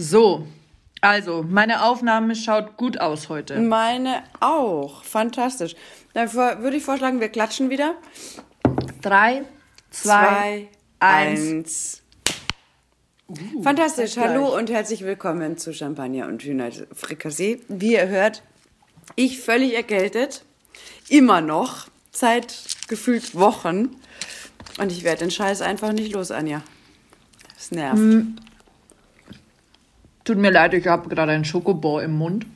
So, also, meine Aufnahme schaut gut aus heute. Meine auch. Fantastisch. Dann würde ich vorschlagen, wir klatschen wieder. Drei, zwei, Zwei, eins. eins. Fantastisch. zeitgleich. Hallo und herzlich willkommen zu Champagner und Hühnerfrikassee. Wie ihr hört, ich völlig erkältet. Immer noch. Seit gefühlt Wochen. Und ich werde den Scheiß einfach nicht los, Anja. Das nervt. Tut mir leid, ich habe gerade einen Schokobon im Mund.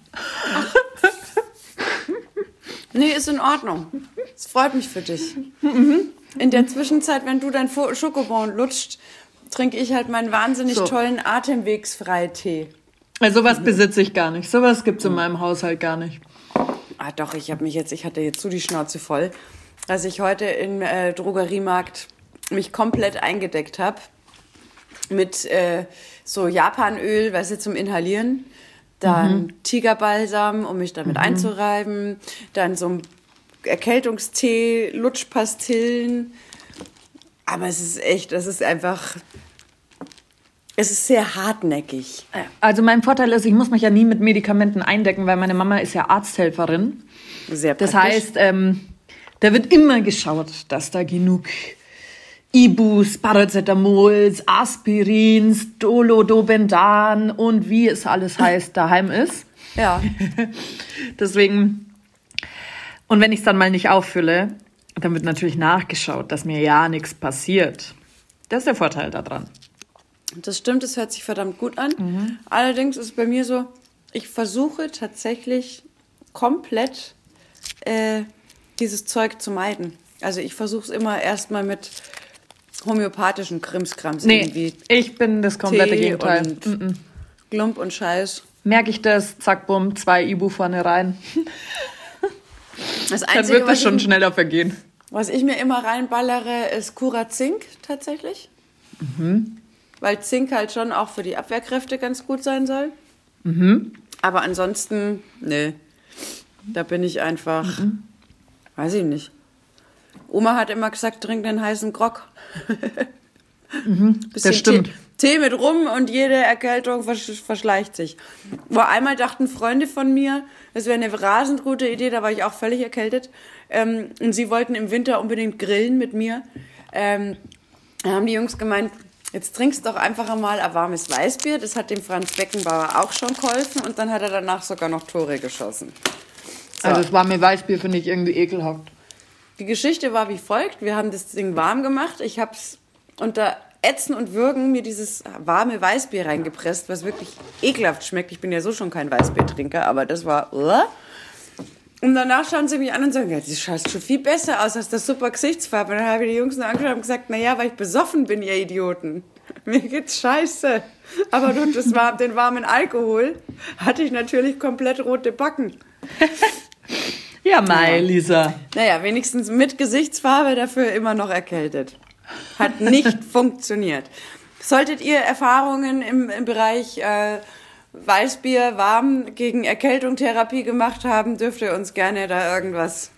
Nee, ist in Ordnung. Es freut mich für dich. In der Zwischenzeit, wenn du dein Schokobon lutscht, trinke ich halt meinen wahnsinnig So. tollen Atemwegsfreitee. Also, sowas besitze ich gar nicht. Sowas gibt's in meinem Haushalt gar nicht. Ah, doch, ich habe mich jetzt, ich hatte jetzt so die Schnauze voll, dass ich heute im äh, Drogeriemarkt mich komplett eingedeckt habe mit äh, so Japanöl, weißt du, zum Inhalieren, dann Tigerbalsam, um mich damit einzureiben, dann so ein Erkältungstee, Lutschpastillen. Aber es ist echt, es ist einfach, es ist sehr hartnäckig. Also, mein Vorteil ist, ich muss mich ja nie mit Medikamenten eindecken, weil meine Mama ist ja Arzthelferin. Sehr Das praktisch. heißt, ähm, da wird immer geschaut, dass da genug Ibus, Paracetamols, Aspirins, Dolodobendan und wie es alles heißt, daheim ist. ja. Deswegen, und wenn ich es dann mal nicht auffülle, dann wird natürlich nachgeschaut, dass mir ja nichts passiert. Das ist der Vorteil daran. Das stimmt, es hört sich verdammt gut an. Mhm. Allerdings ist es bei mir so, ich versuche tatsächlich komplett äh, dieses Zeug zu meiden. Also ich versuche es immer erstmal mit homöopathischen Krimskrams Nee, irgendwie. ich bin das komplette Tee Gegenteil. und Mm-mm. Glump und Scheiß. Merke ich das, zack, bumm, zwei Ibu vorne rein. Das Dann Einzige, wird das schon ich, schneller vergehen. was ich mir immer reinballere, ist Cura Zink tatsächlich. Mhm. Weil Zink halt schon auch für die Abwehrkräfte ganz gut sein soll. Mhm. Aber ansonsten, nee. Da bin ich einfach, Mhm. weiß ich nicht. Oma hat immer gesagt, trink den heißen Grog. Mhm. Das stimmt. Tee, Tee mit rum und jede Erkältung versch verschleicht sich. Wo einmal dachten Freunde von mir, es wäre eine rasend gute Idee, da war ich auch völlig erkältet. Ähm, und sie wollten im Winter unbedingt grillen mit mir. Ähm, da haben die Jungs gemeint, jetzt trinkst doch einfach einmal ein warmes Weißbier. Das hat dem Franz Beckenbauer auch schon geholfen und dann hat er danach sogar noch Tore geschossen. So. Also das warme Weißbier finde ich irgendwie ekelhaft. Die Geschichte war wie folgt. Wir haben das Ding warm gemacht. Ich habe es unter Ätzen und Würgen mir dieses warme Weißbier reingepresst, was wirklich ekelhaft schmeckt. Ich bin ja so schon kein Weißbiertrinker, aber das war... Und danach schauen sie mich an und sagen, ja, das schaut schon viel besser aus, hast das super Gesichtsfarbe. Und dann habe ich die Jungs nur angeschaut und gesagt, naja, weil ich besoffen bin, ihr Idioten. Mir geht's scheiße. Aber durch das war, den warmen Alkohol hatte ich natürlich komplett rote Backen. Ja, Mai, Lisa. Naja, wenigstens mit Gesichtsfarbe dafür immer noch erkältet. Hat nicht funktioniert. Solltet ihr Erfahrungen im, im Bereich äh, Weißbier warm gegen Erkältung Therapie gemacht haben, dürft ihr uns gerne da irgendwas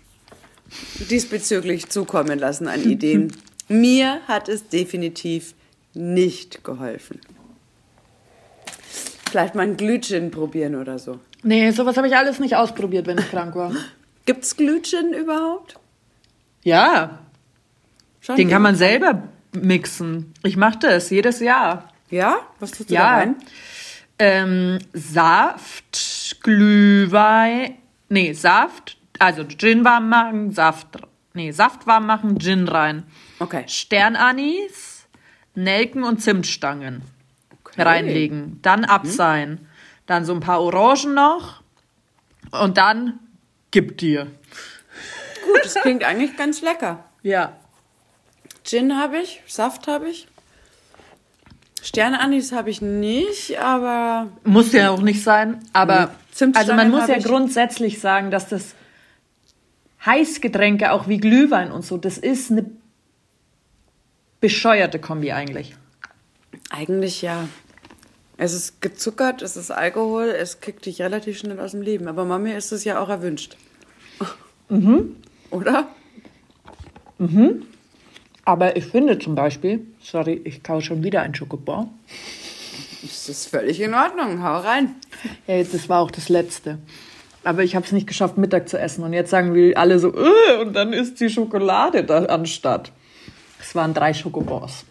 diesbezüglich zukommen lassen an Ideen. Mir hat es definitiv nicht geholfen. Vielleicht mal ein Glütchen probieren oder so. Nee, sowas habe ich alles nicht ausprobiert, wenn ich krank war. Gibt's Glütchen überhaupt? Ja, Schon den kann man selber mixen. Ich mache das jedes Jahr. Ja? Was tust du da Ja. rein? Ähm, Saft, Glühwein, nee, Saft, also Gin warm machen, Saft, nee, Saft warm machen, Gin rein. Okay. Sternanis, Nelken und Zimtstangen okay. reinlegen. Dann abseihen. Dann so ein paar Orangen noch. Und dann gib dir. Gut, das klingt eigentlich ganz lecker. Ja. Gin habe ich, Saft habe ich. Sterneanis habe ich nicht, aber Muss ja auch nicht sein, aber also man muss ja ich. grundsätzlich sagen, dass das Heißgetränke, auch wie Glühwein und so, das ist eine bescheuerte Kombi eigentlich. eigentlich ja. Es ist gezuckert, es ist Alkohol, es kickt dich relativ schnell aus dem Leben. Aber Mami ist es ja auch erwünscht. Oder? Aber ich finde zum Beispiel, sorry, ich kau schon wieder ein Schokobon. Das ist völlig in Ordnung. Hau rein. Ja, das war auch das Letzte. Aber ich habe es nicht geschafft, Mittag zu essen. Und jetzt sagen wir alle so, äh, und dann ist die Schokolade da anstatt. Es waren drei Schokobons.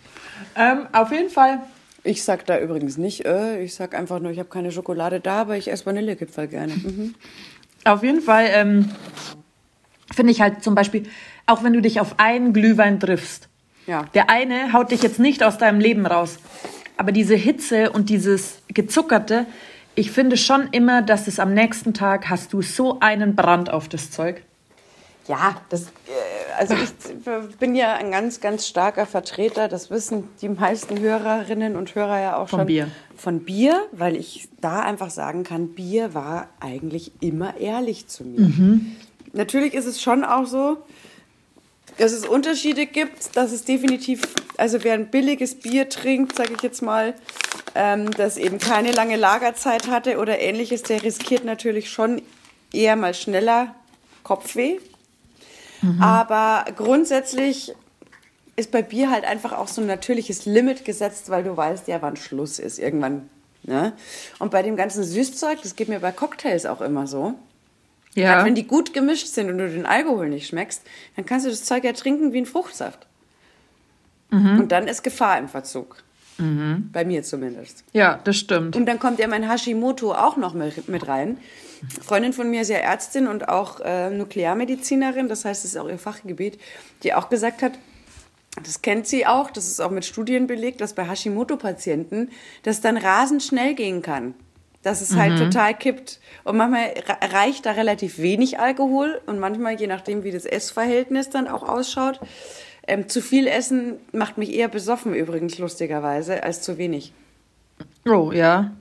Ähm, auf jeden Fall. Ich sag da übrigens nicht, äh, ich sag einfach nur, ich habe keine Schokolade da, aber ich esse Vanillekipferl gerne. Mhm. Auf jeden Fall ähm, finde ich halt zum Beispiel, auch wenn du dich auf einen Glühwein triffst, Ja. der eine haut dich jetzt nicht aus deinem Leben raus. Aber diese Hitze und dieses Gezuckerte, ich finde schon immer, dass es am nächsten Tag hast du so einen Brand auf das Zeug. Ja, das, äh, also ich bin ja ein ganz, ganz starker Vertreter, das wissen die meisten Hörerinnen und Hörer ja auch Von schon. Bier. Von Bier, weil ich da einfach sagen kann, Bier war eigentlich immer ehrlich zu mir. Natürlich ist es schon auch so, dass es Unterschiede gibt, dass es definitiv, also wer ein billiges Bier trinkt, sage ich jetzt mal, ähm, das eben keine lange Lagerzeit hatte oder ähnliches, der riskiert natürlich schon eher mal schneller Kopfweh. Aber grundsätzlich ist bei Bier halt einfach auch so ein natürliches Limit gesetzt, weil du weißt ja, wann Schluss ist. Irgendwann. Ne? Und bei dem ganzen Süßzeug, das geht mir bei Cocktails auch immer so. Gerade wenn die gut gemischt sind und du den Alkohol nicht schmeckst, dann kannst du das Zeug ja trinken wie ein Fruchtsaft. Und dann ist Gefahr im Verzug. Bei mir zumindest. ja, das stimmt. Und dann kommt ja mein Hashimoto auch noch mit, mit rein. Freundin von mir ist ja Ärztin und auch äh, Nuklearmedizinerin, das heißt, es ist auch ihr Fachgebiet, die auch gesagt hat, das kennt sie auch, das ist auch mit Studien belegt, dass bei Hashimoto-Patienten das dann rasend schnell gehen kann. Dass es halt total kippt. Und manchmal re- reicht da relativ wenig Alkohol und manchmal, je nachdem, wie das Essverhältnis dann auch ausschaut, ähm, zu viel Essen macht mich eher besoffen übrigens, lustigerweise, als zu wenig. Oh, ja.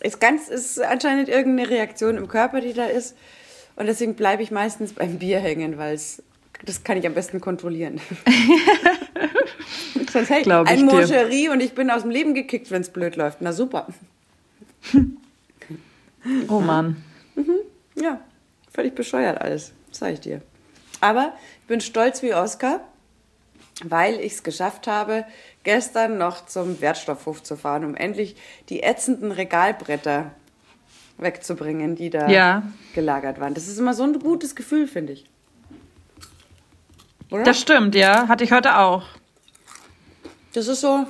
Ist ganz, ist anscheinend irgendeine Reaktion im Körper, die da ist. Und deswegen bleibe ich meistens beim Bier hängen, weil es, das kann ich am besten kontrollieren. Sonst ich ein dir. Moncherie und ich bin aus dem Leben gekickt, wenn es blöd läuft. Na super. Oh Mann. Ja, völlig bescheuert alles, sag ich dir. Aber ich bin stolz wie Oskar, weil ich es geschafft habe, gestern noch zum Wertstoffhof zu fahren, um endlich die ätzenden Regalbretter wegzubringen, die da Ja. gelagert waren. Das ist immer so ein gutes Gefühl, finde ich. Oder? Das stimmt, ja. Hatte ich heute auch. Das ist so,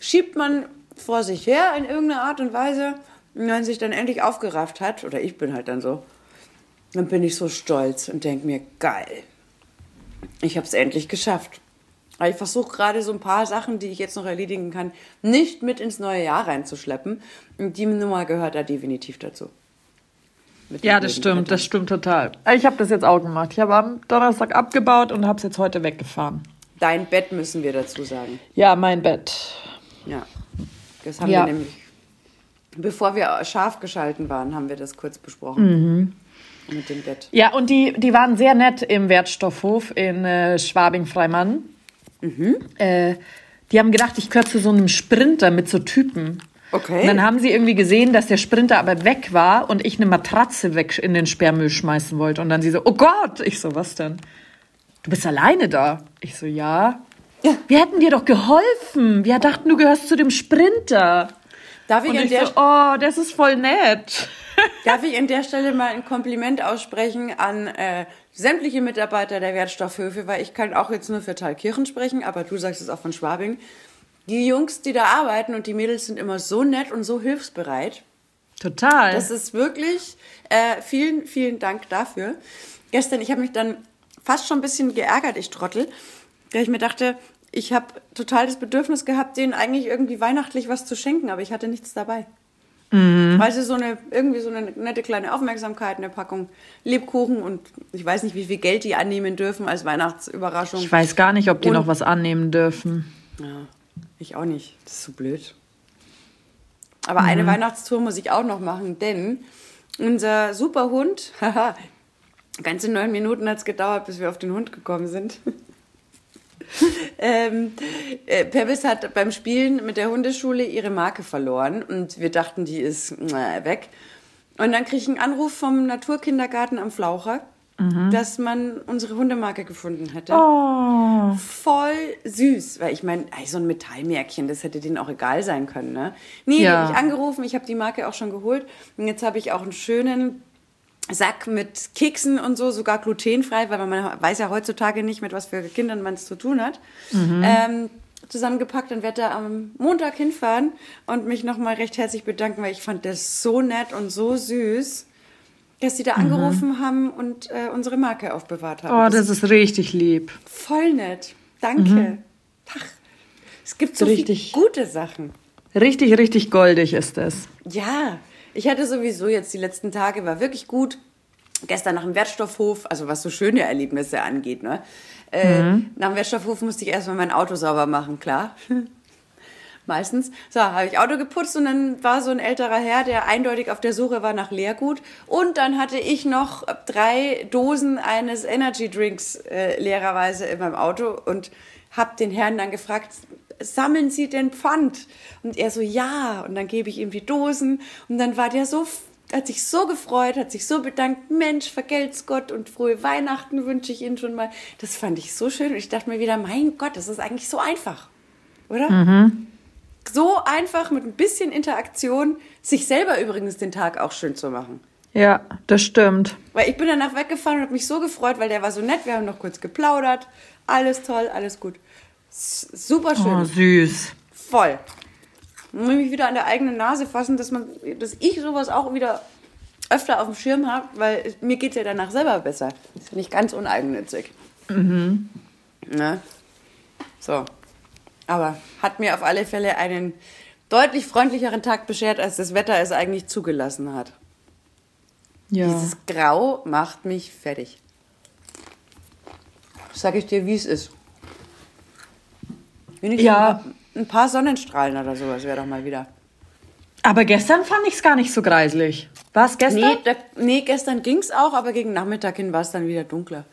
schiebt man vor sich her in irgendeiner Art und Weise. Und wenn sich dann endlich aufgerafft hat, oder ich bin halt dann so, dann bin ich so stolz und denke mir, geil, ich habe es endlich geschafft. Aber ich versuche gerade so ein paar Sachen, die ich jetzt noch erledigen kann, nicht mit ins neue Jahr reinzuschleppen. Und die Nummer gehört da definitiv dazu. Mit Ja, das stimmt, Brettern. das stimmt total. Ich habe das jetzt auch gemacht. Ich habe am Donnerstag abgebaut und habe es jetzt heute weggefahren. Dein Bett müssen wir dazu sagen. Ja, mein Bett. Ja, das haben Ja. wir nämlich, bevor wir scharf geschalten waren, haben wir das kurz besprochen. Mit dem Bett. Ja, und die, die waren sehr nett im Wertstoffhof in äh, Schwabing-Freimann. Äh, die haben gedacht, ich gehöre zu so einem Sprinter mit so Typen. Okay. Und dann haben sie irgendwie gesehen, dass der Sprinter aber weg war und ich eine Matratze weg in den Sperrmüll schmeißen wollte. Und dann sie so, oh Gott! Ich so, was denn? Du bist alleine da? Ich so, ja. Ja. Wir hätten dir doch geholfen. Wir dachten, du gehörst zu dem Sprinter. Darf ich, Und ich der, so, oh, das ist voll nett. darf ich an der Stelle mal ein Kompliment aussprechen an äh, sämtliche Mitarbeiter der Wertstoffhöfe, weil ich kann auch jetzt nur für Thalkirchen sprechen, aber du sagst es auch von Schwabing. Die Jungs, die da arbeiten und die Mädels sind immer so nett und so hilfsbereit. Total. Das ist wirklich, äh, vielen, vielen Dank dafür. Gestern, ich habe mich dann fast schon ein bisschen geärgert, ich Trottel, weil ich mir dachte, ich habe total das Bedürfnis gehabt, denen eigentlich irgendwie weihnachtlich was zu schenken, aber ich hatte nichts dabei. Weil sie so eine, irgendwie so eine nette kleine Aufmerksamkeit, eine Packung Lebkuchen und ich weiß nicht, wie viel Geld die annehmen dürfen als Weihnachtsüberraschung. ich weiß gar nicht, ob die Und- noch was annehmen dürfen. Ja, ich auch nicht. Das ist so blöd. Aber eine Weihnachtstour muss ich auch noch machen, denn unser super Hund, haha, ganze neun Minuten hat es gedauert, bis wir auf den Hund gekommen sind. ähm, äh, Pebbles hat beim Spielen mit der Hundeschule ihre Marke verloren und wir dachten, die ist äh, weg. Und dann kriege ich einen Anruf vom Naturkindergarten am Flaucher. dass man unsere Hundemarke gefunden hätte. Oh. Voll süß, weil ich meine, so ein Metallmärkchen, das hätte denen auch egal sein können, ne? Nee, Ja. die habe ich angerufen, ich habe die Marke auch schon geholt und jetzt habe ich auch einen schönen Sack mit Keksen und so, sogar glutenfrei, weil man weiß ja heutzutage nicht, mit was für Kindern man es zu tun hat. Ähm, zusammengepackt und werde da am Montag hinfahren und mich nochmal recht herzlich bedanken, weil ich fand das so nett und so süß, dass sie da angerufen haben und äh, unsere Marke aufbewahrt haben. oh, das ist richtig lieb. voll nett. Danke. Ach, es gibt so Richtig. viele gute Sachen. Richtig, richtig goldig ist es. Ja, ich hatte sowieso jetzt die letzten Tage, war wirklich gut. Gestern nach dem Wertstoffhof, also was so schöne Erlebnisse angeht, ne? Äh, Nach dem Wertstoffhof musste ich erstmal mein Auto sauber machen, klar. Meistens. So, habe ich Auto geputzt und dann war so ein älterer Herr, der eindeutig auf der Suche war nach Leergut. Und dann hatte ich noch drei Dosen eines Energy Drinks äh, leererweise in meinem Auto und habe den Herrn dann gefragt, sammeln Sie den Pfand? Und er so, ja. Und dann gebe ich ihm die Dosen. Und dann war der so, hat sich so gefreut, hat sich so bedankt. Mensch, vergelt's Gott und frohe Weihnachten wünsche ich Ihnen schon mal. Das fand ich so schön. Und ich dachte mir wieder, mein Gott, das ist eigentlich so einfach. Oder? So einfach mit ein bisschen Interaktion, sich selber übrigens den Tag auch schön zu machen. Ja, das stimmt. Weil ich bin danach weggefahren und habe mich so gefreut, weil der war so nett. Wir haben noch kurz geplaudert. Alles toll, alles gut. Super schön. Oh, süß. Voll. Muss mich wieder an der eigenen Nase fassen, dass, man, dass ich sowas auch wieder öfter auf dem Schirm habe, weil mir geht es ja danach selber besser. Ist ja nicht ganz uneigennützig. Mhm. Ne? So. Aber hat mir auf alle Fälle einen deutlich freundlicheren Tag beschert, als das Wetter es eigentlich zugelassen hat. Ja. Dieses Grau macht mich fertig. Sag ich dir, wie es ist. Wenigstens Ja. ein paar- Sonnenstrahlen oder sowas wäre doch mal wieder. Aber gestern fand ich es gar nicht so greislich. War es gestern? Nee, da, nee gestern ging es auch, aber gegen Nachmittag hin war es dann wieder dunkler.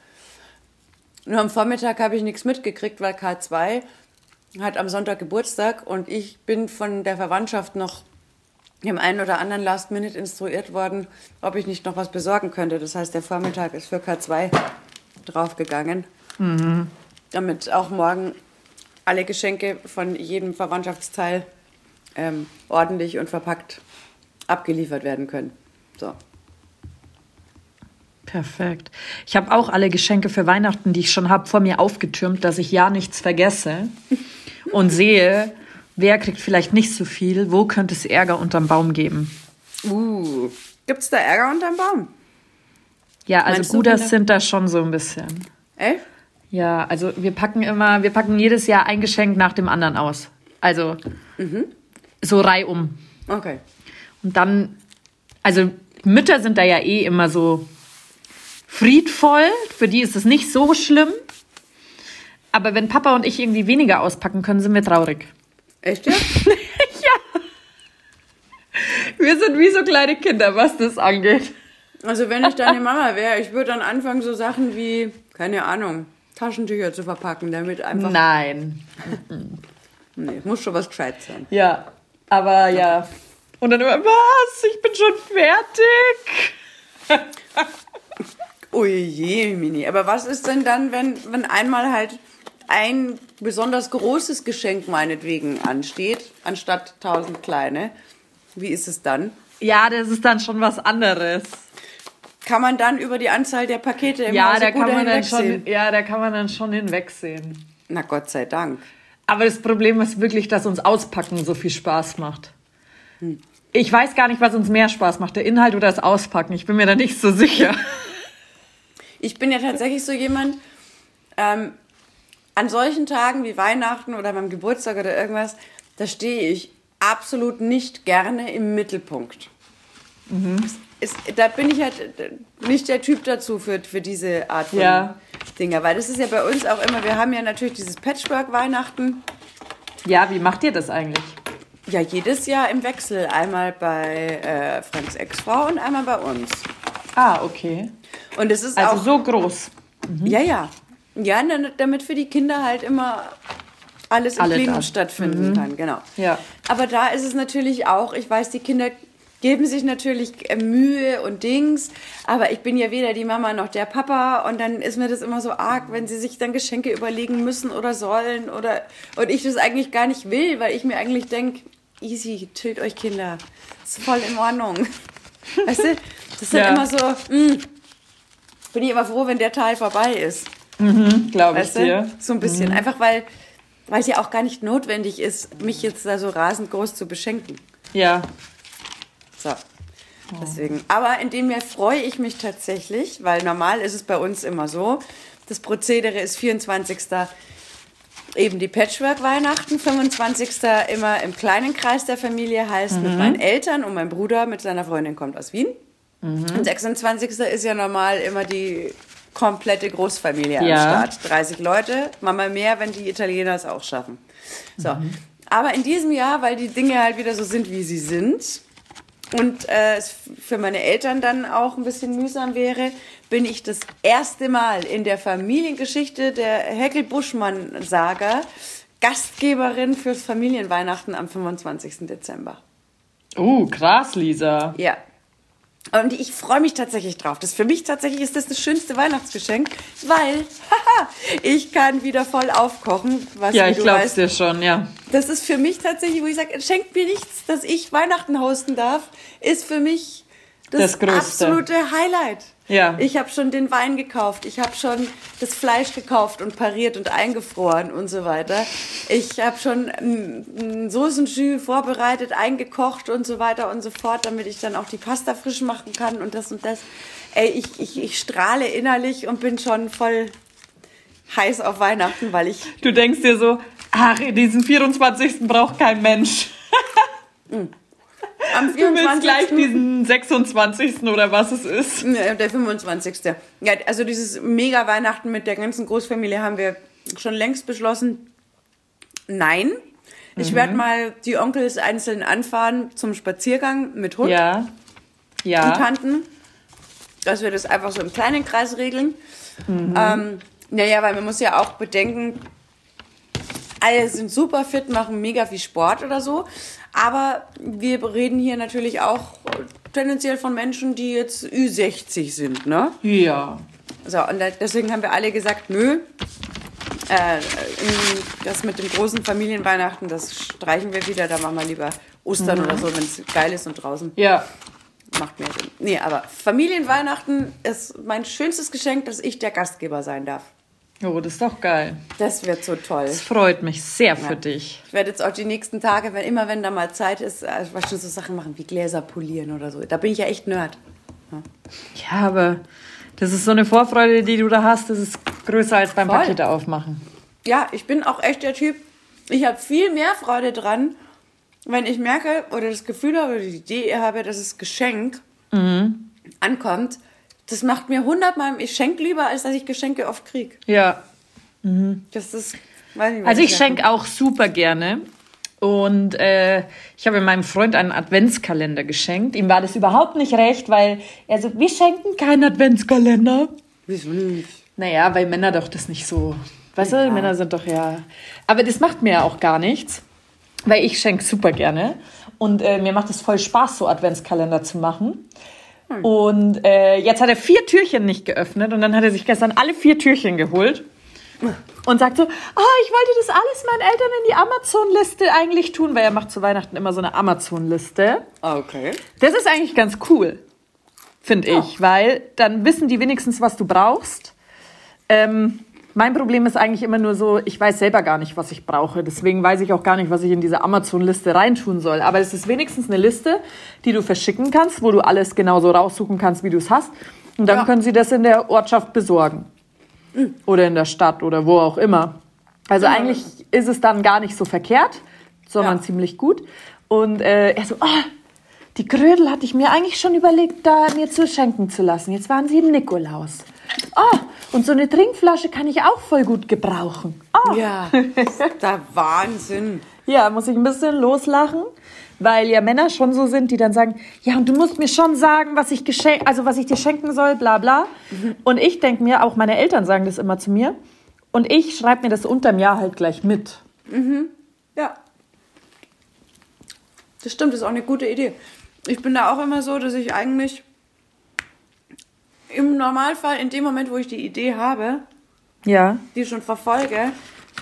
Nur am Vormittag habe ich nichts mitgekriegt, weil K2 hat am Sonntag Geburtstag und ich bin von der Verwandtschaft noch dem einen oder anderen Last Minute instruiert worden, ob ich nicht noch was besorgen könnte. Das heißt, der Vormittag ist für K2 draufgegangen, damit auch morgen alle Geschenke von jedem Verwandtschaftsteil ähm, ordentlich und verpackt abgeliefert werden können. So. Perfekt. Ich habe auch alle Geschenke für Weihnachten, die ich schon habe, vor mir aufgetürmt, dass ich ja nichts vergesse und sehe, wer kriegt vielleicht nicht so viel, wo könnte es Ärger unterm Baum geben. Uh, gibt's da Ärger unterm Baum? Ja, also Meinst Wunder- sind da schon so ein bisschen. Echt? Ja, also wir packen immer, wir packen jedes Jahr ein Geschenk nach dem anderen aus. Also so reihum. Okay. Und dann, also Mütter sind da ja eh immer so friedvoll, für die ist es nicht so schlimm. Aber wenn Papa und ich irgendwie weniger auspacken können, sind wir traurig. Echt, ja? Wir sind wie so kleine Kinder, was das angeht. Also wenn ich deine Mama wäre, ich würde dann anfangen, so Sachen wie, keine Ahnung, Taschentücher zu verpacken, damit einfach... Nein. Nee, muss schon was gescheit sein. Ja, aber ja. Und dann immer, was? Ich bin schon fertig. Ui je, Mini. Aber was ist denn dann, wenn, wenn einmal halt ein besonders großes Geschenk meinetwegen ansteht, anstatt tausend kleine? Wie ist es dann? Ja, das ist dann schon was anderes. Kann man dann über die Anzahl der Pakete im Ja, da kann man dann schon, ja, da kann man dann schon hinwegsehen. Na Gott sei Dank. Aber das Problem ist wirklich, dass uns Auspacken so viel Spaß macht. Ich weiß gar nicht, was uns mehr Spaß macht, der Inhalt oder das Auspacken. Ich bin mir da nicht so sicher. Ich bin ja tatsächlich so jemand, ähm, an solchen Tagen wie Weihnachten oder beim Geburtstag oder irgendwas, da stehe ich absolut nicht gerne im Mittelpunkt. Es Ist, da bin ich halt nicht der Typ dazu für, für diese Art von Ja. Dinger. Weil das ist ja bei uns auch immer, wir haben ja natürlich dieses Patchwork-Weihnachten. Ja, wie macht ihr das eigentlich? Ja, jedes Jahr im Wechsel. Einmal bei äh, Franks Ex-Frau und einmal bei uns. Ah, okay. Und es ist Also auch so groß. Ja, ja. Ja, dann- damit für die Kinder halt immer alles im Alle da. stattfinden kann, genau. Ja. Aber da ist es natürlich auch, ich weiß, die Kinder, geben sich natürlich äh, Mühe und Dings, aber ich bin ja weder die Mama noch der Papa und dann ist mir das immer so arg, wenn sie sich dann Geschenke überlegen müssen oder sollen oder und ich das eigentlich gar nicht will, weil ich mir eigentlich denke, easy, chillt euch Kinder, ist voll in Ordnung. Weißt du, das ist Ja. immer so, mh, bin ich immer froh, wenn der Teil vorbei ist. Glaube ich du? dir. So ein bisschen. Einfach weil, weil es ja auch gar nicht notwendig ist, mich jetzt da so rasend groß zu beschenken. Ja. So. Deswegen. Aber in dem Jahr freue ich mich tatsächlich, weil normal ist es bei uns immer so. Das Prozedere ist 24. eben die Patchwork-Weihnachten, 25. immer im kleinen Kreis der Familie, heißt mit meinen Eltern und mein Bruder mit seiner Freundin kommt aus Wien. Und 26. ist ja normal immer die komplette Großfamilie Ja. am Start. 30 Leute, Mama mehr, wenn die Italiener es auch schaffen. So. Aber in diesem Jahr, weil die Dinge halt wieder so sind, wie sie sind, und äh, es für meine Eltern dann auch ein bisschen mühsam wäre, bin ich das erste Mal in der Familiengeschichte der Heckel-Buschmann-Saga Gastgeberin fürs Familienweihnachten am 25. Dezember. Oh, krass, Lisa. Ja. Und ich freue mich tatsächlich drauf. Das für mich tatsächlich ist das das schönste Weihnachtsgeschenk, weil haha, ich kann wieder voll aufkochen, was Ja, ich weißt, dir schon, ja. das ist für mich tatsächlich, wo ich sage, schenkt mir nichts, dass ich Weihnachten hosten darf, ist für mich das, Das absolute Highlight. Ja. Ich habe schon den Wein gekauft, ich habe schon das Fleisch gekauft und pariert und eingefroren und so weiter. Ich habe schon ein Soßenjus vorbereitet, eingekocht und so weiter und so fort, damit ich dann auch die Pasta frisch machen kann und das und das. Ey, ich, ich, ich strahle innerlich und bin schon voll heiß auf Weihnachten, weil ich Du denkst dir so, ach, diesen 24. braucht kein Mensch. am Du willst 24. gleich diesen 26. oder was es ist. Der 25. Ja, also dieses Mega-Weihnachten mit der ganzen Großfamilie haben wir schon längst beschlossen. Nein. Ich Mhm. werde mal die Onkels einzeln anfahren zum Spaziergang mit Hund Ja. und Ja. Tanten. Dass wir das einfach so im kleinen Kreis regeln. Mhm. Ähm, naja, weil man muss ja auch bedenken, alle sind super fit, machen mega viel Sport oder so. Aber wir reden hier natürlich auch tendenziell von Menschen, die jetzt Ü60 sind, ne? Ja. So, und deswegen haben wir alle gesagt, nö, äh, das mit dem großen Familienweihnachten, das streichen wir wieder, da machen wir lieber Ostern oder so, wenn es geil ist und draußen Ja. macht mehr Sinn. Nee, aber Familienweihnachten ist mein schönstes Geschenk, dass ich der Gastgeber sein darf. Oh, das ist doch geil. Das wird so toll. Das freut mich sehr für Ja. dich. Ich werde jetzt auch die nächsten Tage, wenn immer wenn da mal Zeit ist, äh, was schon so Sachen machen wie Gläser polieren oder so. Da bin ich ja echt Nerd. Ja, aber das ist so eine Vorfreude, die du da hast, das ist größer als beim Voll. Pakete aufmachen. Ja, ich bin auch echt der Typ. Ich habe viel mehr Freude dran, wenn ich merke oder das Gefühl habe oder die Idee habe, dass das Geschenk ankommt. Das macht mir hundertmal, ich schenke lieber, als dass ich Geschenke oft kriege. Ja. Das ist, weiß nicht, Also ich schenke auch super gerne. Und äh, ich habe meinem Freund einen Adventskalender geschenkt. Ihm war das überhaupt nicht recht, weil er so, wir schenken keinen Adventskalender. Wieso nicht? Naja, weil Männer doch das nicht so. Weißt du, Männer sind doch ja. Aber das macht mir ja auch gar nichts, weil ich schenke super gerne. Und äh, mir macht es voll Spaß, so Adventskalender zu machen. Und äh, jetzt hat er vier Türchen nicht geöffnet und dann hat er sich gestern alle vier Türchen geholt und sagt so, oh, ich wollte das alles meinen Eltern in die Amazon-Liste eigentlich tun, weil er macht zu Weihnachten immer so eine Amazon-Liste. Okay. Das ist eigentlich ganz cool, finde ich, weil dann wissen die wenigstens, was du brauchst. Ähm, mein Problem ist eigentlich immer nur so, ich weiß selber gar nicht, was ich brauche. Deswegen weiß ich auch gar nicht, was ich in diese Amazon-Liste reintun soll. Aber es ist wenigstens eine Liste, die du verschicken kannst, wo du alles genauso raussuchen kannst, wie du es hast. Und dann Ja. können sie das in der Ortschaft besorgen. Oder in der Stadt oder wo auch immer. Also eigentlich ist es dann gar nicht so verkehrt, sondern Ja. ziemlich gut. Und äh, er so, oh, die Krödel hatte ich mir eigentlich schon überlegt, da mir zu schenken zu lassen. Jetzt waren sie im Nikolaus. Oh, und so eine Trinkflasche kann ich auch voll gut gebrauchen. Oh. Ja, ist der Wahnsinn. Ja, muss ich ein bisschen loslachen, weil ja Männer schon so sind, die dann sagen, ja, und du musst mir schon sagen, was ich geschenk, also was ich dir schenken soll, bla bla. Und ich denke mir, auch meine Eltern sagen das immer zu mir. Und ich schreibe mir das unterm Jahr halt gleich mit. Ja. Das stimmt, das ist auch eine gute Idee. ich bin da auch immer so, dass ich eigentlich im Normalfall in dem Moment, wo ich die Idee habe, Ja. die schon verfolge,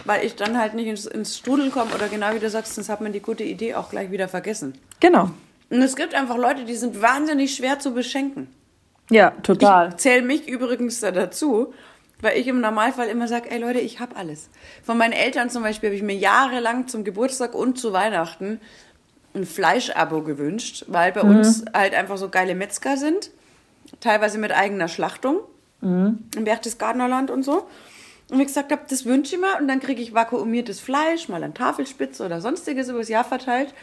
weil ich dann halt nicht ins, ins Strudeln komme oder genau wie du sagst, sonst hat man die gute Idee auch gleich wieder vergessen. Genau. Und es gibt einfach Leute, die sind wahnsinnig schwer zu beschenken. Ja, total. Ich zähle mich übrigens da dazu, weil ich im Normalfall immer sage, ey Leute, ich habe alles. Von meinen Eltern zum Beispiel habe ich mir jahrelang zum Geburtstag und zu Weihnachten ein Fleischabo gewünscht, weil bei uns halt einfach so geile Metzger sind, teilweise mit eigener Schlachtung im Berchtesgadenerland und so. Und ich gesagt habe, das wünsche ich mir und dann kriege ich vakuumiertes Fleisch, mal an Tafelspitze oder sonstiges übers Jahr verteilt.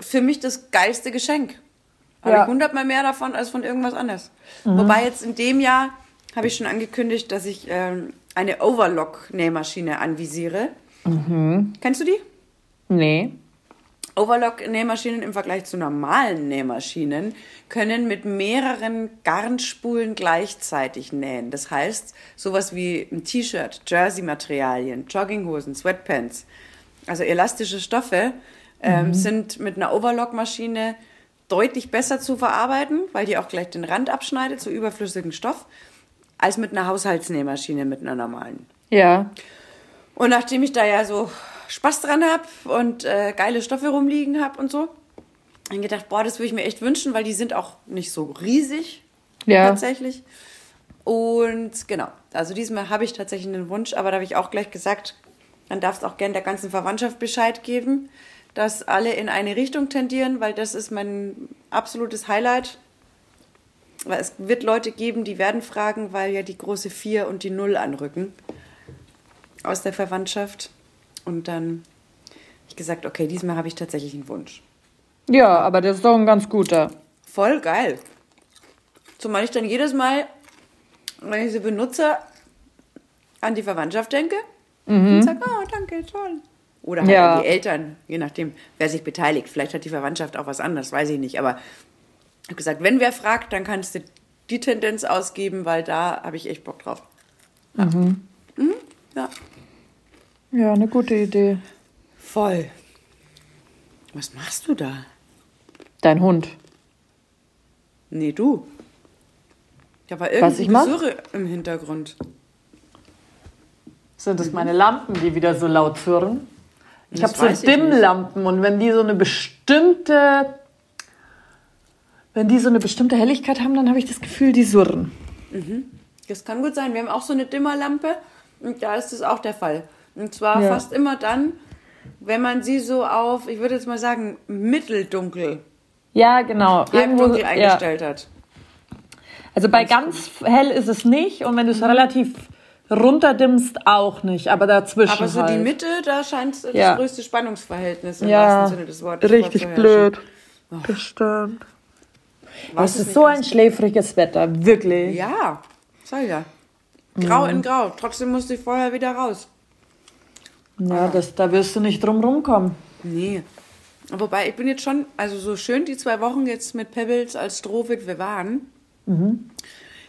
Für mich das geilste Geschenk. Habe Ja. ich hundertmal mehr davon als von irgendwas anderes. Wobei jetzt in dem Jahr habe ich schon angekündigt, dass ich ähm, eine Overlock-Nähmaschine anvisiere. Kennst du die? Nee. Overlock-Nähmaschinen im Vergleich zu normalen Nähmaschinen können mit mehreren Garnspulen gleichzeitig nähen. Das heißt, sowas wie ein T-Shirt, Jersey-Materialien, Jogginghosen, Sweatpants, also elastische Stoffe, ähm, sind mit einer Overlock-Maschine deutlich besser zu verarbeiten, weil die auch gleich den Rand abschneidet, so überflüssigen Stoff, als mit einer Haushaltsnähmaschine, mit einer normalen. Ja. Und nachdem ich da ja so Spaß dran habe und äh, geile Stoffe rumliegen habe und so, ich gedacht, boah, das würde ich mir echt wünschen, weil die sind auch nicht so riesig Ja. tatsächlich. Und genau, also diesmal habe ich tatsächlich einen Wunsch, aber da habe ich auch gleich gesagt, dann darfst auch gern der ganzen Verwandtschaft Bescheid geben, dass alle in eine Richtung tendieren, weil das ist mein absolutes Highlight. Weil es wird Leute geben, die werden fragen, weil ja die große 4 und die 0 anrücken aus der Verwandtschaft. Und dann habe ich gesagt, okay, diesmal habe ich tatsächlich einen Wunsch. Ja, aber das ist doch ein ganz guter. Voll geil. Zumal ich dann jedes Mal, wenn ich sie benutze, an die Verwandtschaft denke und sage, oh, danke, toll. Oder halt Ja. an die Eltern, je nachdem, wer sich beteiligt. Vielleicht hat die Verwandtschaft auch was anderes, weiß ich nicht. Aber ich habe gesagt, wenn wer fragt, dann kannst du die Tendenz ausgeben, weil da habe ich echt Bock drauf. Ja. Mhm. ja. Ja, eine gute Idee. Voll. Was machst du da? Dein Hund. Nee, du. Da war Was irgendwie? Gesurre im Hintergrund. Sind das meine Lampen, die wieder so laut surren? Ich habe so. Dimmlampen und wenn die so eine bestimmte wenn die so eine bestimmte Helligkeit haben, dann habe ich das Gefühl, die surren. Das kann gut sein. Wir haben auch so eine Dimmerlampe und da ist das auch der Fall. Und zwar Ja. fast immer dann, wenn man sie so auf, ich würde jetzt mal sagen, mitteldunkel, Ja, genau. halbdunkel ja. eingestellt hat. Also bei ganz hell ist es nicht und wenn du es relativ runterdimmst, auch nicht. Aber dazwischen Aber so halt. die Mitte, da scheint das Ja. größte Spannungsverhältnis im ja, wahrsten Sinne des Wortes richtig blöd. Das stimmt. Was Es ist so ein schläfriges Wetter, wirklich. Ja, sag ja. Grau Mhm. in Grau. Trotzdem musste ich vorher wieder raus. Ja, das, da wirst du nicht drum rumkommen. Nee. Wobei, ich bin jetzt schon, also so schön die zwei Wochen jetzt mit Pebbles als Strohwitwe waren.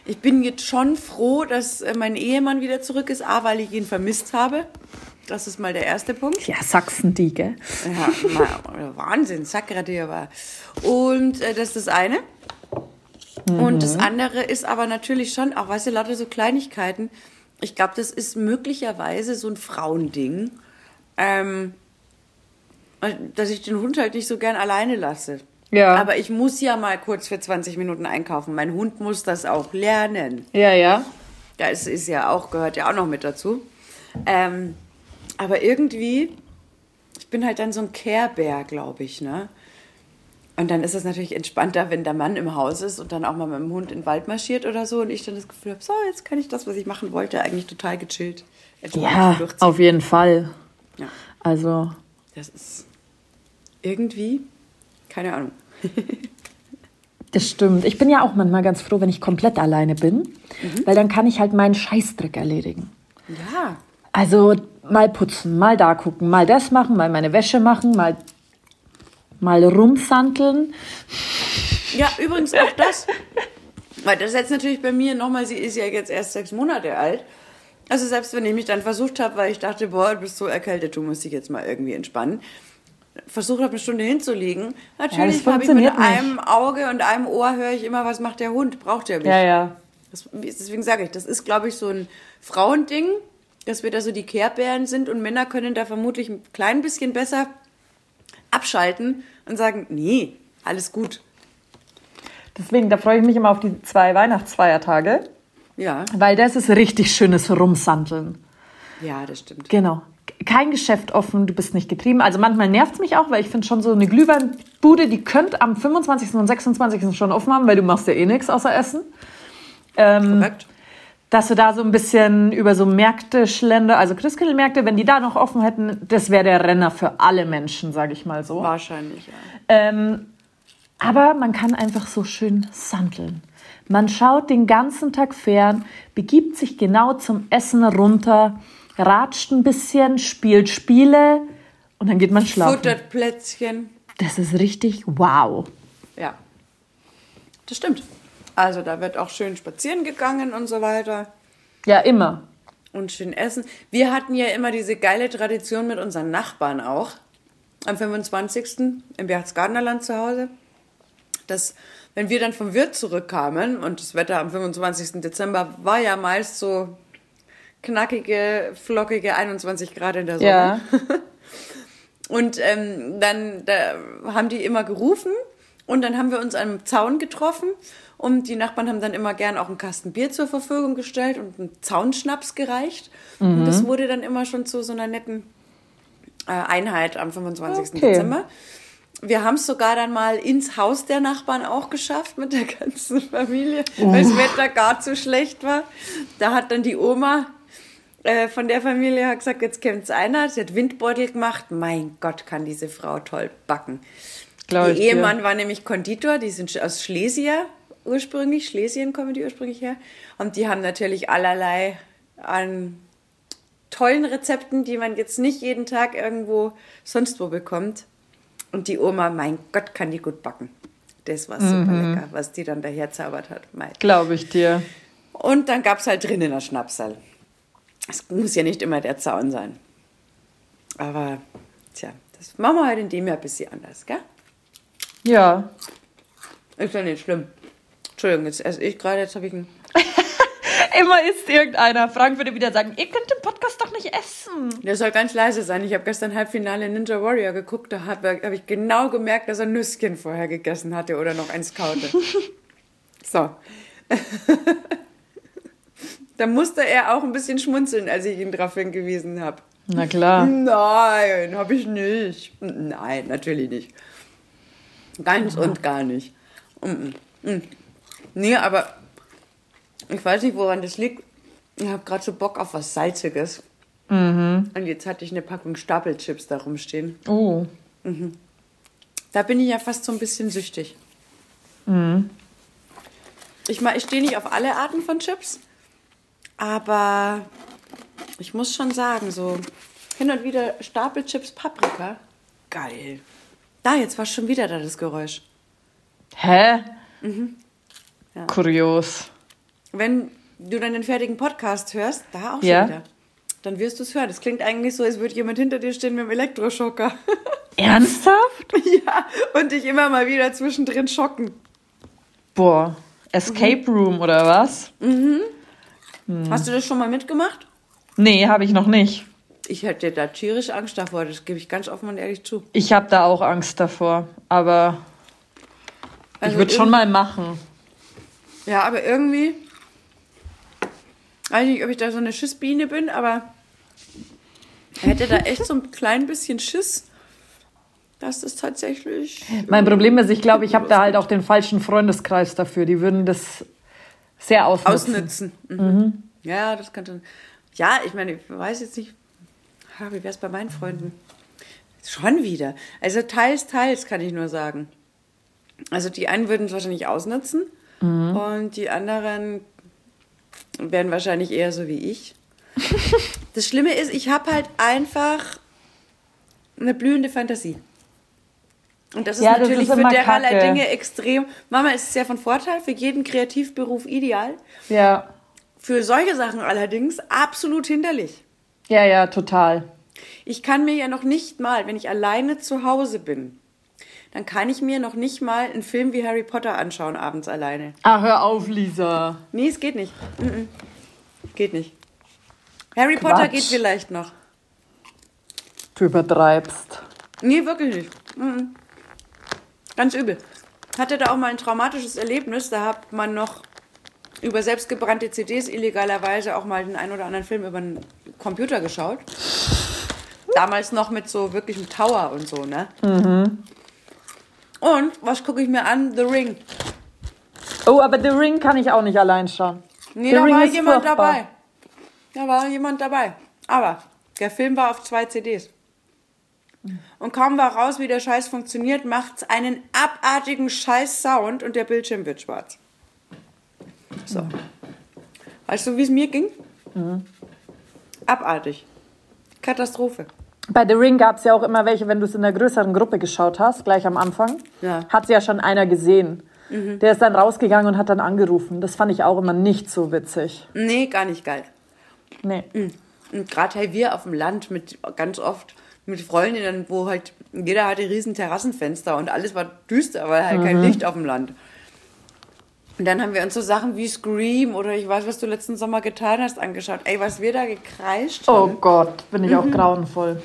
Ich bin jetzt schon froh, dass äh, mein Ehemann wieder zurück ist. A, weil ich ihn vermisst habe. Das ist mal der erste Punkt. Ja, Sachsen die, gell? Ja, Wahnsinn, Sakradea war. Und äh, das ist das eine. Und das andere ist aber natürlich schon, auch weißt du, lauter so Kleinigkeiten. Ich glaube, das ist möglicherweise so ein Frauending, ähm, dass ich den Hund halt nicht so gern alleine lasse. Ja. Aber ich muss ja mal kurz für 20 Minuten einkaufen. Mein Hund muss das auch lernen. Ja, ja. Es ist ja auch, gehört ja auch noch mit dazu. Ähm, aber irgendwie, ich bin halt dann so ein Care-Bär, glaube ich, ne? Und dann ist es natürlich entspannter, wenn der Mann im Haus ist und dann auch mal mit dem Hund in den Wald marschiert oder so und ich dann das Gefühl habe, so, jetzt kann ich das, was ich machen wollte, eigentlich total gechillt. Ja, auf jeden Fall. Ja, Also, das ist irgendwie, keine Ahnung. das stimmt. Ich bin ja auch manchmal ganz froh, wenn ich komplett alleine bin, weil dann kann ich halt meinen Scheißdreck erledigen. Ja, Also mal putzen, mal da gucken, mal das machen, mal meine Wäsche machen, mal, mal rumsanteln. Ja, übrigens auch das. Weil das jetzt natürlich bei mir nochmal, sie ist ja jetzt erst sechs Monate alt. Also selbst wenn ich mich dann versucht habe, weil ich dachte, boah, du bist so erkältet, du musst dich jetzt mal irgendwie entspannen. versucht habe, eine Stunde hinzulegen, natürlich habe ich mit nicht. einem Auge und einem Ohr höre ich immer, was macht der Hund, braucht der mich. Ja, ja. Das, deswegen sage ich, das ist, glaube ich, so ein Frauending, dass wir da so die Kehrbären sind und Männer können da vermutlich ein klein bisschen besser abschalten und sagen, nee, alles gut. Deswegen, da freue ich mich immer auf die zwei Weihnachtsfeiertage, Ja, weil das ist richtig schönes Rumsandeln. ja, das stimmt. Genau. Kein Geschäft offen, du bist nicht getrieben. Also manchmal nervt es mich auch, weil ich finde schon so eine Glühweinbude, die könnte am 25. und 26. schon offen haben, weil du machst ja eh nichts außer Essen. Ähm, Korrekt. dass du da so ein bisschen über so Märkte schlender, also Christkindlmärkte, wenn die da noch offen hätten, das wäre der Renner für alle Menschen, sage ich mal so. Wahrscheinlich, ja. Ähm, aber man kann einfach so schön sandeln. Man schaut den ganzen Tag fern, begibt sich genau zum Essen runter, ratscht ein bisschen, spielt Spiele und dann geht man schlafen. Futtert Plätzchen. Das ist richtig wow. Ja, das stimmt. Also da wird auch schön spazieren gegangen und so weiter Ja, immer. und schön essen. Wir hatten ja immer diese geile Tradition mit unseren Nachbarn auch. Am 25. im Berchtesgadenerland zu Hause. Dass, wenn wir dann vom Wirt zurückkamen und das Wetter am 25. Dezember war ja meist so knackige, flockige 21 Grad in der Sonne. Ja. Und ähm, dann da haben die immer gerufen und dann haben wir uns am Zaun getroffen und die Nachbarn haben dann immer gern auch einen Kasten Bier zur Verfügung gestellt und einen Zaunschnaps gereicht. Und das wurde dann immer schon zu so einer netten äh, Einheit am 25. Okay. Dezember. Wir haben es sogar dann mal ins Haus der Nachbarn auch geschafft mit der ganzen Familie, weil das Wetter gar zu schlecht war. Da hat dann die Oma äh, von der Familie hat gesagt, jetzt kommt's einer, sie hat Windbeutel gemacht. Mein Gott, kann diese Frau toll backen. Glaub ich Ihr. Ehemann war nämlich Konditor, die sind aus Schlesier ursprünglich, Schlesien kommen die ursprünglich her. Und die haben natürlich allerlei an tollen Rezepten, die man jetzt nicht jeden Tag irgendwo sonst wo bekommt. Und die Oma, mein Gott, kann die gut backen. Das war super Mhm. lecker, was die dann daher zaubert hat. Glaube ich dir. Und dann gab es halt drinnen das Schnapsal. Es muss ja nicht immer der Zaun sein. Aber, tja, das machen wir halt in dem Jahr ein bisschen anders, gell? Ja. Ist ja nicht schlimm. Entschuldigung, jetzt esse ich gerade, jetzt habe ich einen. Immer ist irgendeiner. Frank würde wieder sagen, ihr könnt den Podcast doch nicht essen. Der soll ganz leise sein. Ich habe gestern Halbfinale Ninja Warrior geguckt, da habe hab ich genau gemerkt, dass er Nüsschen vorher gegessen hatte oder noch eins kaute. so. da musste er auch ein bisschen schmunzeln, als ich ihn darauf hingewiesen habe. Na klar. Nein, habe ich nicht. Nein, natürlich nicht. Ganz und gar nicht. Mm, mm, mm. Nee, aber ich weiß nicht, woran das liegt. Ich habe gerade so Bock auf was Salziges. Und jetzt hatte ich eine Packung Stapelchips da rumstehen. Oh. Da bin ich ja fast so ein bisschen süchtig. Ich, ma- ich stehe nicht auf alle Arten von Chips, aber ich muss schon sagen, so hin und wieder Stapelchips Paprika. Geil. Da, jetzt war schon wieder da das Geräusch. Hä? Ja. Kurios. Wenn du dann den fertigen Podcast hörst, da auch schon Ja. wieder, dann wirst du es hören. Das klingt eigentlich so, als würde jemand hinter dir stehen mit dem Elektroschocker. Ernsthaft? ja, und dich immer mal wieder zwischendrin schocken. Boah. Escape Room oder was? Hast du das schon mal mitgemacht? Nee, habe ich noch nicht. Ich hätte da tierisch Angst davor, das gebe ich ganz offen und ehrlich zu. Ich habe da auch Angst davor. Aber ich Also würde schon mal machen. Ja, aber irgendwie, weiß nicht, ob ich da so eine Schissbiene bin, aber ich hätte da echt so ein klein bisschen Schiss, das tatsächlich. Mein Problem ist, ich glaube, ich habe da halt auch den falschen Freundeskreis dafür. Die würden das sehr ausnutzen. Ausnützen. Mhm. Ja, das könnte. Ja, ich meine, ich weiß jetzt nicht, wie wäre es bei meinen Freunden? Schon wieder. Also teils, teils kann ich nur sagen. Also die einen würden es wahrscheinlich ausnutzen und die anderen wären wahrscheinlich eher so wie ich. das Schlimme ist, ich habe halt einfach eine blühende Fantasie. Und das ist Ja, das natürlich ist für derlei Kacke. Dinge extrem. Mama ist sehr von Vorteil, für jeden Kreativberuf ideal. Ja. Für solche Sachen allerdings absolut hinderlich. Ja, ja, total. Ich kann mir ja noch nicht mal, wenn ich alleine zu Hause bin, dann kann ich mir noch nicht mal einen Film wie Harry Potter anschauen abends alleine. Ah, hör auf, Lisa. Nee, es geht nicht. Mm -mm. Geht nicht. Harry Quatsch. Potter geht vielleicht noch. Du übertreibst. Nee, wirklich nicht. Mhm. Ganz übel. Hatte da auch mal ein traumatisches Erlebnis. Da hat man noch über selbstgebrannte CDs illegalerweise auch mal den einen oder anderen Film über den Computer geschaut. Damals noch mit so wirklichem Tower und so, ne? Und was gucke ich mir an? The Ring. Oh, aber The Ring kann ich auch nicht allein schauen. Nee, The da Ring war ist jemand furchtbar. dabei. Da war jemand dabei. Aber der Film war auf zwei CDs. Und kaum war raus, wie der Scheiß funktioniert, macht's einen abartigen Scheiß-Sound und der Bildschirm wird schwarz. So. Weißt du, wie es mir ging? Mhm. Abartig. Katastrophe. Bei The Ring gab es ja auch immer welche, wenn du es in einer größeren Gruppe geschaut hast, gleich am Anfang, Ja. Mhm. hat es ja schon einer gesehen. Der ist dann rausgegangen und hat dann angerufen. Das fand ich auch immer nicht so witzig. Nee, gar nicht geil. Nee. Und gerade halt wir auf dem Land mit ganz oft mit Freundinnen, wo halt jeder hatte riesen Terrassenfenster und alles war düster, weil halt kein Licht auf dem Land. Und dann haben wir uns so Sachen wie Scream oder ich weiß, was du letzten Sommer getan hast, angeschaut. Ey, was wir da gekreischt Oh haben, Gott, bin ich auch grauenvoll.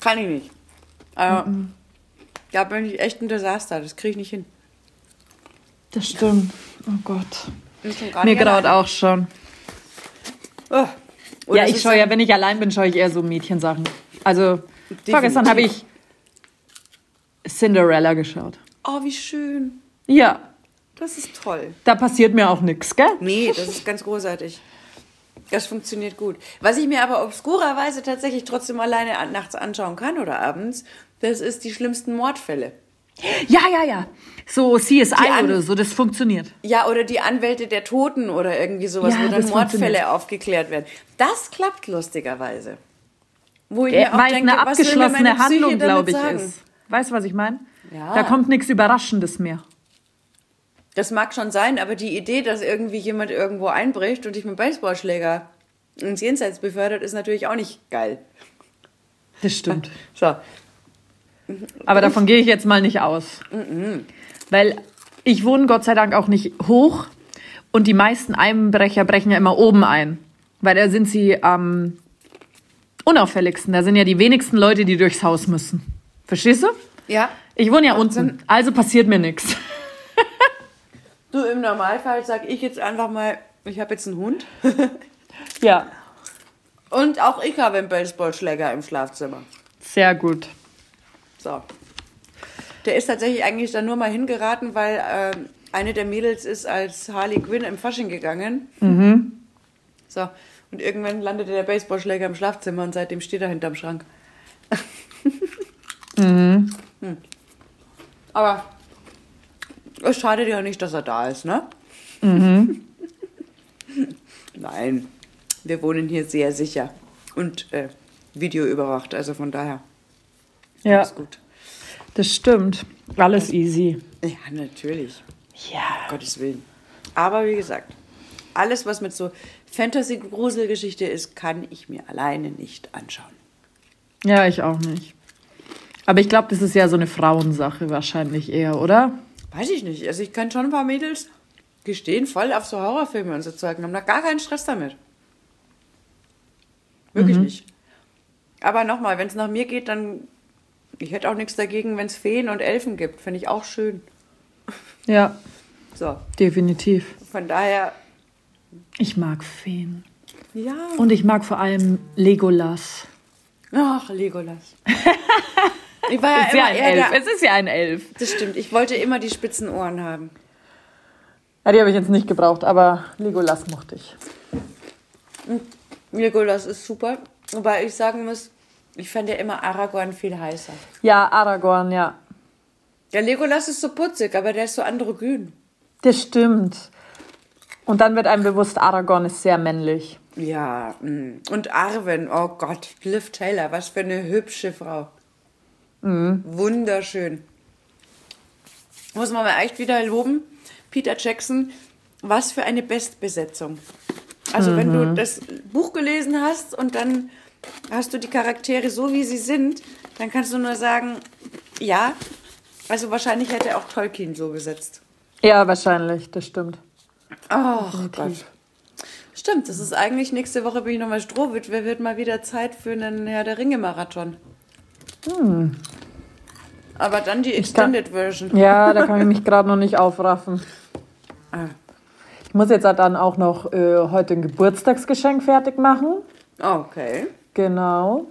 kann ich nicht. Also, Da bin ich echt ein Desaster, das kriege ich nicht hin. Das stimmt. Oh Gott. Mir graut auch schon. Oh. Ja, ich schaue ja, wenn ich allein bin, schaue ich eher so Mädchensachen. Also, vorgestern habe ich Cinderella geschaut. Oh, wie schön. Ja, Das ist toll. da passiert mir auch nichts, gell? Nee, das ist ganz großartig. Das funktioniert gut. Was ich mir aber obskurerweise tatsächlich trotzdem alleine nachts anschauen kann oder abends, das ist die schlimmsten Mordfälle. Ja, ja, ja. So CSI oder so, das funktioniert. Ja, oder die Anwälte der Toten oder irgendwie sowas, Ja, wo dann Mordfälle aufgeklärt werden. Das klappt lustigerweise. Wo ich Ja, mir auch weil es denke, eine abgeschlossene Handlung, glaube ich, sagen? ist. Weißt du, was ich meine? Ja. Da kommt nichts Überraschendes mehr. Das mag schon sein, aber die Idee, dass irgendwie jemand irgendwo einbricht und dich mit Baseballschläger ins Jenseits befördert, ist natürlich auch nicht geil. Das stimmt. So. Aber davon gehe ich jetzt mal nicht aus. Weil ich wohne Gott sei Dank auch nicht hoch und die meisten Einbrecher brechen ja immer oben ein. Weil da sind sie am unauffälligsten. Da sind ja die wenigsten Leute, die durchs Haus müssen. Verstehst du? Ja. Ich wohne ja unten, also passiert mir nichts. Du, im Normalfall sag ich jetzt einfach mal, ich habe jetzt einen Hund. Ja, Und auch ich habe einen Baseballschläger im Schlafzimmer. sehr gut. So. Der ist tatsächlich eigentlich dann nur mal hingeraten, weil ähm, eine der Mädels ist als Harley Quinn im Fasching gegangen. So. Und irgendwann landete der Baseballschläger im Schlafzimmer und seitdem steht er hinterm Schrank. Hm. Aber es schadet ja nicht, dass er da ist, ne? Nein, wir wohnen hier sehr sicher und äh, videoüberwacht, also von daher Ja, ist gut. das stimmt. Alles easy. Ja, natürlich. Ja. Um Gottes Willen. Aber wie gesagt, alles, was mit so Fantasy-Gruselgeschichte ist, kann ich mir alleine nicht anschauen. Ja, ich auch nicht. Aber ich glaube, das ist ja so eine Frauensache wahrscheinlich eher, oder? Weiß ich nicht. Also ich kann schon ein paar Mädels, die stehen voll auf so Horrorfilme und so Zeug und haben da gar keinen Stress damit. Wirklich nicht. Aber nochmal, wenn es nach mir geht, dann. Ich hätte auch nichts dagegen, wenn es Feen und Elfen gibt. Finde ich auch schön. Ja, So, definitiv. von daher, Ich mag Feen. ja. Und ich mag vor allem Legolas. Ach, Legolas. Ich war ja Ist ja ein eher Elf. der, Es ist ja ein Elf. Das stimmt. Ich wollte immer die spitzen Ohren haben. Ja, die habe ich jetzt nicht gebraucht, aber Legolas mochte ich. Legolas ist super. Wobei ich sagen muss, ich fand ja immer Aragorn viel heißer. Ja, Aragorn, ja. Der Legolas ist so putzig, aber der ist so androgyn. Das stimmt. Und dann wird einem bewusst, Aragorn ist sehr männlich. Ja, mm. und Arwen, oh Gott, Liv Taylor, was für eine hübsche Frau. Wunderschön. Muss man mal echt wieder loben. Peter Jackson, was für eine Bestbesetzung. Also wenn du das Buch gelesen hast und dann hast du die Charaktere so, wie sie sind, dann kannst du nur sagen, ja. Also wahrscheinlich hätte auch Tolkien so gesetzt. Ja, wahrscheinlich, das stimmt. Oh Gott. Stimmt, das ist eigentlich nächste Woche bin ich nochmal Strohwitwe, wird mal wieder Zeit für einen Herr der Ringe-Marathon. Hm. Aber dann die kann- Extended Version. Ja, da kann ich mich gerade noch nicht aufraffen. Ah. Ich muss jetzt dann auch noch äh, heute ein Geburtstagsgeschenk fertig machen. Okay. Genau.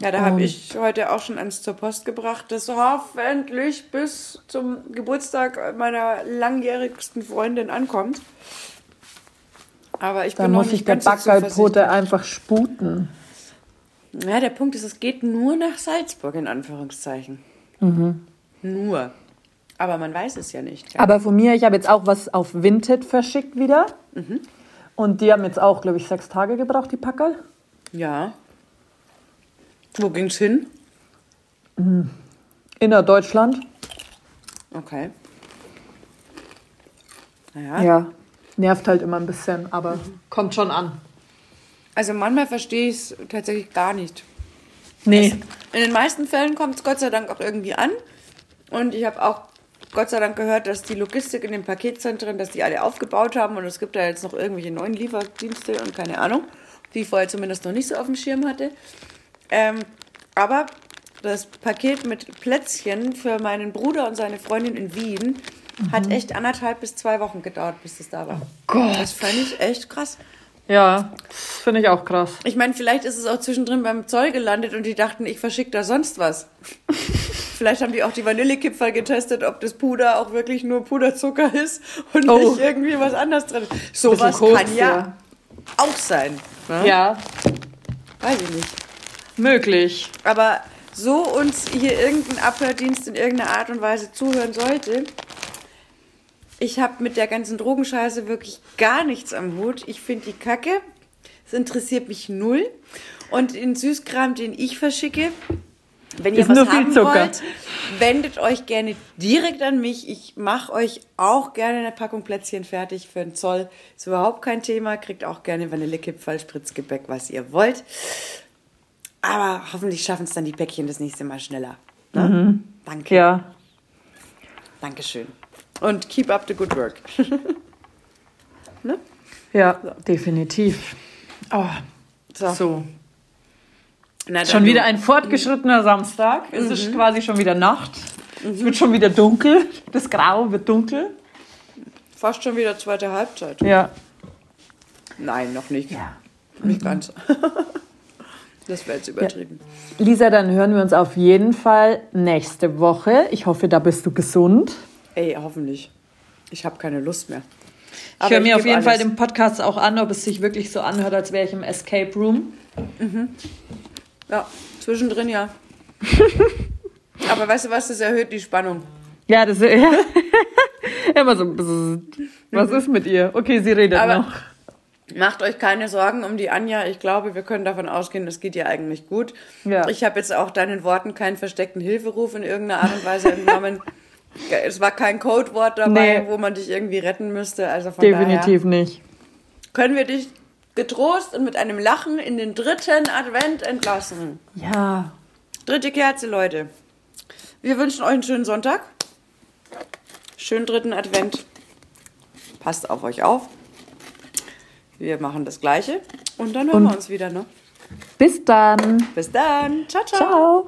Ja, da habe ich heute auch schon eins zur Post gebracht, das hoffentlich bis zum Geburtstag meiner langjährigsten Freundin ankommt. Aber ich bin noch muss nicht ich der ganz so Backgeilpote zuversichtlich. einfach sputen. Ja, der Punkt ist, es geht nur nach Salzburg, in Anführungszeichen. Mhm. Nur. Aber man weiß es ja nicht. Ja. Aber von mir, ich habe jetzt auch was auf Vinted verschickt wieder. Und die haben jetzt auch, glaube ich, sechs Tage gebraucht, die Packerl. ja. Wo ging's hin? Innerdeutschland. Okay. Naja. Ja. Nervt halt immer ein bisschen, aber kommt schon an. Also manchmal verstehe ich es tatsächlich gar nicht. Nee. In den meisten Fällen kommt es Gott sei Dank auch irgendwie an. Und ich habe auch Gott sei Dank gehört, dass die Logistik in den Paketzentren, dass die alle aufgebaut haben und es gibt da jetzt noch irgendwelche neuen Lieferdienste und keine Ahnung, die ich vorher zumindest noch nicht so auf dem Schirm hatte. Ähm, aber das Paket mit Plätzchen für meinen Bruder und seine Freundin in Wien hat echt anderthalb bis zwei Wochen gedauert, bis das da war. Gott. Das fand ich echt krass. Ja, das finde ich auch krass. Ich meine, vielleicht ist es auch zwischendrin beim Zoll gelandet und die dachten, ich verschicke da sonst was. vielleicht haben die auch die Vanillekipferl getestet, ob das Puder auch wirklich nur Puderzucker ist und Oh. nicht irgendwie was anderes drin ist. Sowas kann ja, ja. auch sein. Ne? Ja, Weiß ich nicht. möglich. Aber so uns hier irgendein Abhördienst in irgendeiner Art und Weise zuhören sollte, ich habe mit der ganzen Drogenscheiße wirklich gar nichts am Hut. Ich finde die Kacke. Es interessiert mich null. Und den Süßkram, den ich verschicke, wenn ihr Ist was nur viel haben Zucker. wollt, wendet euch gerne direkt an mich. Ich mache euch auch gerne eine Packung Plätzchen fertig für den Zoll. Ist überhaupt kein Thema. Kriegt auch gerne Vanillekipferl, Spritzgebäck, was ihr wollt. Aber hoffentlich schaffen es dann die Päckchen das nächste Mal schneller. Ne? Danke. Ja. Dankeschön. Und keep up the good work. ne? Ja, definitiv. Oh, So. so. Na, Schon wieder ein fortgeschrittener Samstag. Es ist quasi schon wieder Nacht. Es wird schon wieder dunkel. Das Grau wird dunkel. Fast schon wieder zweite Halbzeit. Ja. Nein, noch nicht. ja. Nicht ganz. das wäre jetzt übertrieben. Lisa, dann hören wir uns auf jeden Fall nächste Woche. Ich hoffe, da bist du gesund. Ey, hoffentlich. Ich habe keine Lust mehr. Ich höre mir auf jeden Fall alles. den Podcast auch an, ob es sich wirklich so anhört, als wäre ich im Escape Room. Ja, zwischendrin ja. Aber weißt du was, das erhöht die Spannung. Ja, das ist ja. immer so. Was ist mit ihr? Okay, sie redet Aber- noch. Macht euch keine Sorgen um die Anja. Ich glaube, wir können davon ausgehen, es geht ihr eigentlich gut. Ja. Ich habe jetzt auch deinen Worten keinen versteckten Hilferuf in irgendeiner Art und Weise entnommen. es war kein Codewort dabei, Nee. wo man dich irgendwie retten müsste. Also von Definitiv nicht. daher können wir dich getrost und mit einem Lachen in den dritten Advent entlassen. Ja. Dritte Kerze, Leute. Wir wünschen euch einen schönen Sonntag. Schönen dritten Advent. Passt auf euch auf. Wir machen das Gleiche. Und dann hören Und- wir uns wieder, ne? Bis dann. Bis dann. Ciao, ciao. Ciao.